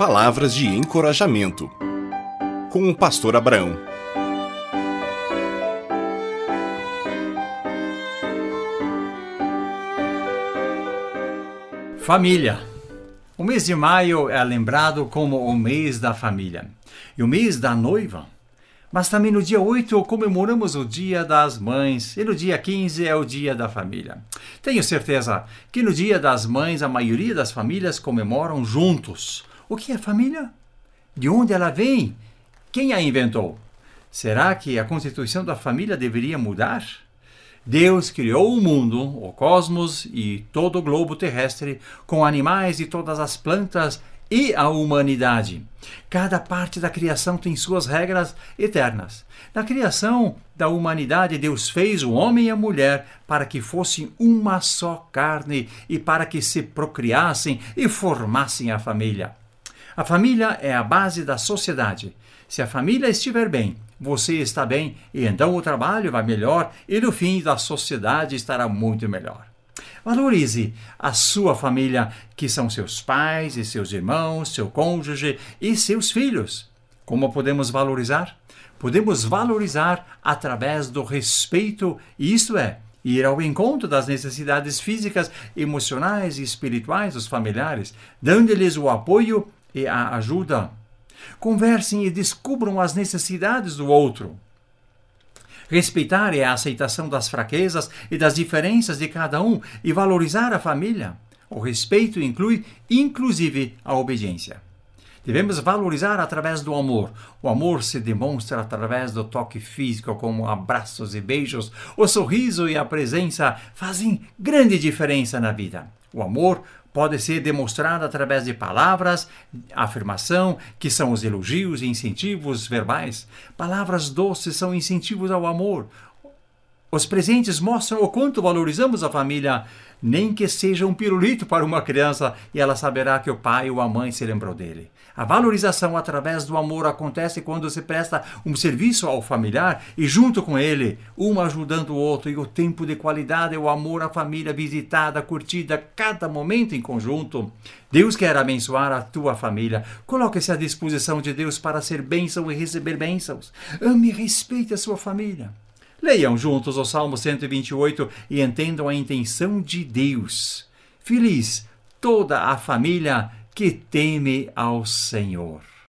Palavras de encorajamento. Com o pastor Abraão. Família. O mês de maio é lembrado como o mês da família e o mês da noiva. Mas também no dia 8 comemoramos o Dia das Mães e no dia 15 é o Dia da Família. Tenho certeza que no Dia das Mães a maioria das famílias comemoram juntos. O que é família? De onde ela vem? Quem a inventou? Será que a constituição da família deveria mudar? Deus criou o mundo, o cosmos e todo o globo terrestre, com animais e todas as plantas e a humanidade. Cada parte da criação tem suas regras eternas. Na criação da humanidade, Deus fez o homem e a mulher para que fossem uma só carne e para que se procriassem e formassem a família. A família é a base da sociedade. Se a família estiver bem, você está bem e então o trabalho vai melhor e no fim da sociedade estará muito melhor. Valorize a sua família, que são seus pais e seus irmãos, seu cônjuge e seus filhos. Como podemos valorizar? Podemos valorizar através do respeito, isto é, ir ao encontro das necessidades físicas, emocionais e espirituais dos familiares, dando-lhes o apoio e a ajuda. Conversem e descubram as necessidades do outro. Respeitar é a aceitação das fraquezas e das diferenças de cada um e valorizar a família. O respeito inclui, inclusive, a obediência. Devemos valorizar através do amor. O amor se demonstra através do toque físico, como abraços e beijos. O sorriso e a presença fazem grande diferença na vida. O amor pode ser demonstrado através de palavras, afirmação, que são os elogios e incentivos verbais. Palavras doces são incentivos ao amor. Os presentes mostram o quanto valorizamos a família, nem que seja um pirulito para uma criança e ela saberá que o pai ou a mãe se lembrou dele. A valorização através do amor acontece quando se presta um serviço ao familiar e, junto com ele, um ajudando o outro, e o tempo de qualidade é o amor à família visitada, curtida, cada momento em conjunto. Deus quer abençoar a tua família. Coloque-se à disposição de Deus para ser bênção e receber bênçãos. Ame e respeite a sua família. Leiam juntos o Salmo 128 e entendam a intenção de Deus. Feliz toda a família que teme ao Senhor.